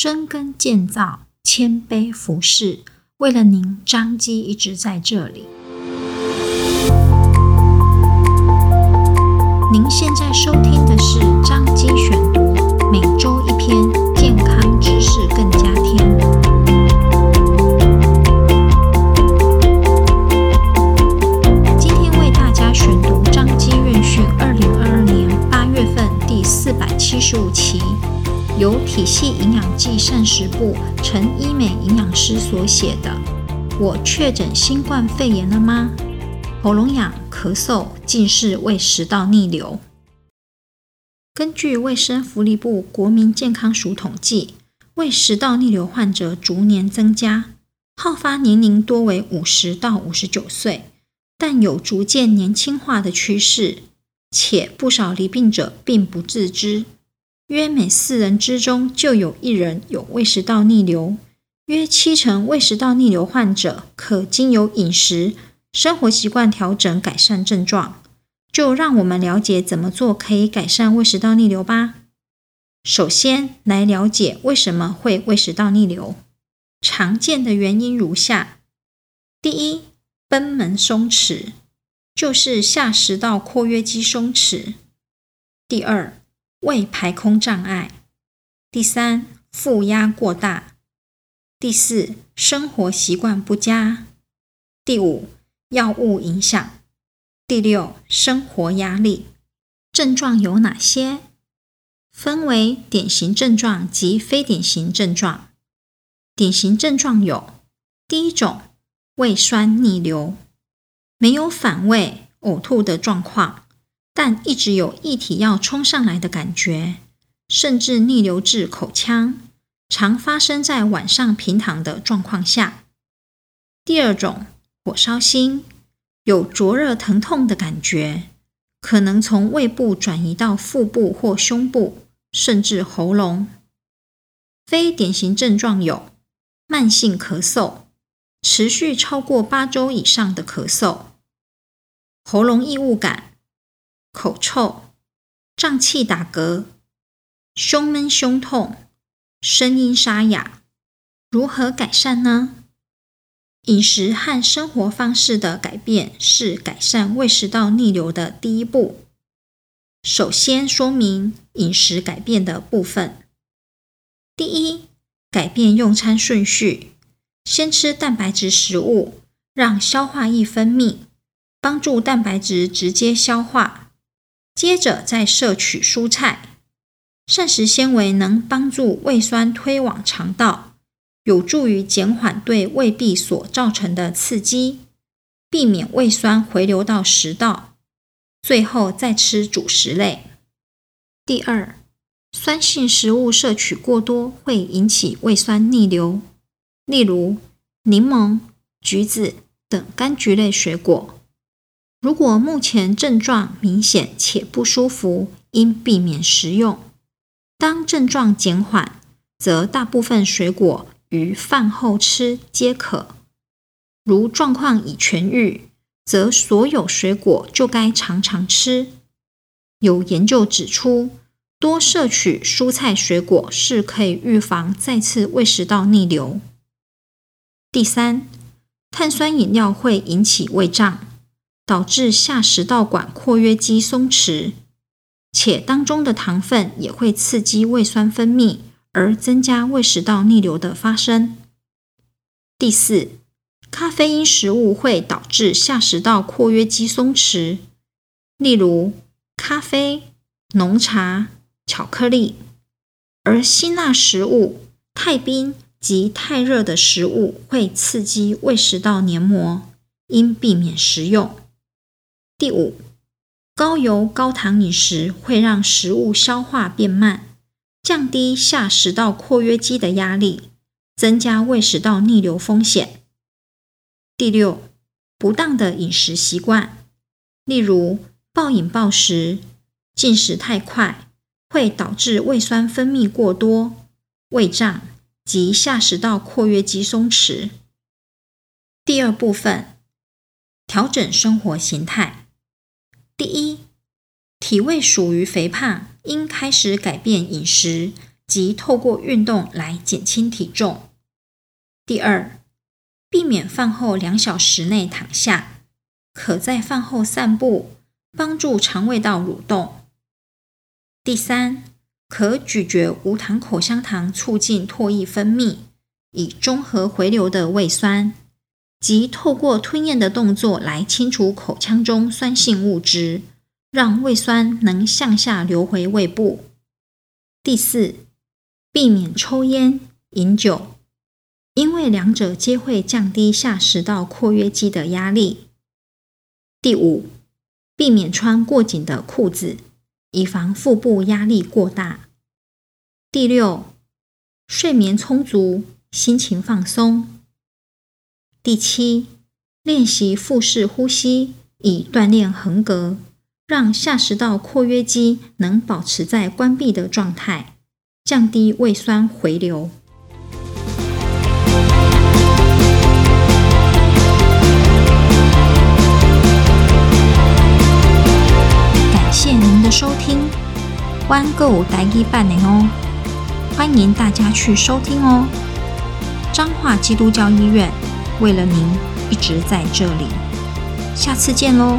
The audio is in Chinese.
深耕建造，谦卑服侍，为了您，张基一直在这里。您现在收听的是张基选读，每周一篇健康知识，更加添。今天为大家选读张基院讯二零二二年八月份第四百七十五期。由体系营养剂膳食部陈医美营养师所写的。我确诊新冠肺炎了吗？喉咙痒、咳嗽，竟是胃食道逆流。根据卫生福利部国民健康署统计，胃食道逆流患者逐年增加，好发年龄多为五十到五十九岁，但有逐渐年轻化的趋势，且不少罹病者并不自知。约每四人之中就有一人有胃食道逆流，约七成胃食道逆流患者可经由饮食、生活习惯调整改善症状。就让我们了解怎么做可以改善胃食道逆流吧。首先来了解为什么会胃食道逆流，常见的原因如下：第一，贲门松弛，就是下食道括约肌松弛；第二，胃排空障碍；第三，腹压过大；第四，生活习惯不佳；第五，药物影响；第六，生活压力。症状有哪些？分为典型症状及非典型症状。典型症状有：第一种，胃酸逆流，没有反胃、呕吐的状况。但一直有液体要冲上来的感觉，甚至逆流至口腔，常发生在晚上平躺的状况下。第二种，火烧心，有灼热疼痛的感觉，可能从胃部转移到腹部或胸部，甚至喉咙。非典型症状有慢性咳嗽，持续超过八周以上的咳嗽，喉咙异物感。口臭、胀气打嗝、胸闷胸痛、声音沙哑，如何改善呢？饮食和生活方式的改变是改善胃食道逆流的第一步。首先说明饮食改变的部分。第一，改变用餐顺序，先吃蛋白质食物，让消化液分泌，帮助蛋白质直接消化。接着再摄取蔬菜，膳食纤维能帮助胃酸推往肠道，有助于减缓对胃壁所造成的刺激，避免胃酸回流到食道。最后再吃主食类。第二，酸性食物摄取过多会引起胃酸逆流，例如柠檬、橘子等柑橘类水果。如果目前症状明显且不舒服，应避免食用。当症状减缓，则大部分水果于饭后吃皆可。如状况已痊愈，则所有水果就该常常吃。有研究指出，多摄取蔬菜水果是可以预防再次胃食道逆流。第三，碳酸饮料会引起胃胀。导致下食道管括约肌松弛，且当中的糖分也会刺激胃酸分泌，而增加胃食道逆流的发生。第四，咖啡因食物会导致下食道括约肌松弛，例如咖啡、浓茶、巧克力，而辛辣食物、太冰及太热的食物会刺激胃食道黏膜，应避免食用。第五，高油高糖饮食会让食物消化变慢，降低下食道括约肌的压力，增加胃食道逆流风险。第六，不当的饮食习惯，例如暴饮暴食、进食太快，会导致胃酸分泌过多、胃胀及下食道括约肌松弛。第二部分，调整生活形态。第一，体位属于肥胖，应开始改变饮食，即透过运动来减轻体重。第二，避免饭后两小时内躺下，可在饭后散步，帮助肠胃道蠕动。第三，可咀嚼无糖口香糖，促进唾液分泌，以中和回流的胃酸，即透过吞咽的动作来清除口腔中酸性物质，让胃酸能向下流回胃部。第四，避免抽烟、饮酒，因为两者皆会降低下食道括约肌的压力。第五，避免穿过紧的裤子。以防腹部压力过大。第六，睡眠充足，心情放松。第七，练习腹式呼吸，以锻炼横膈，让下食道括约肌能保持在关闭的状态，降低胃酸回流。感谢您的收听湾购台语版的哦，欢迎大家去收听哦。彰化基督教医院为了您一直在这里，下次见喽。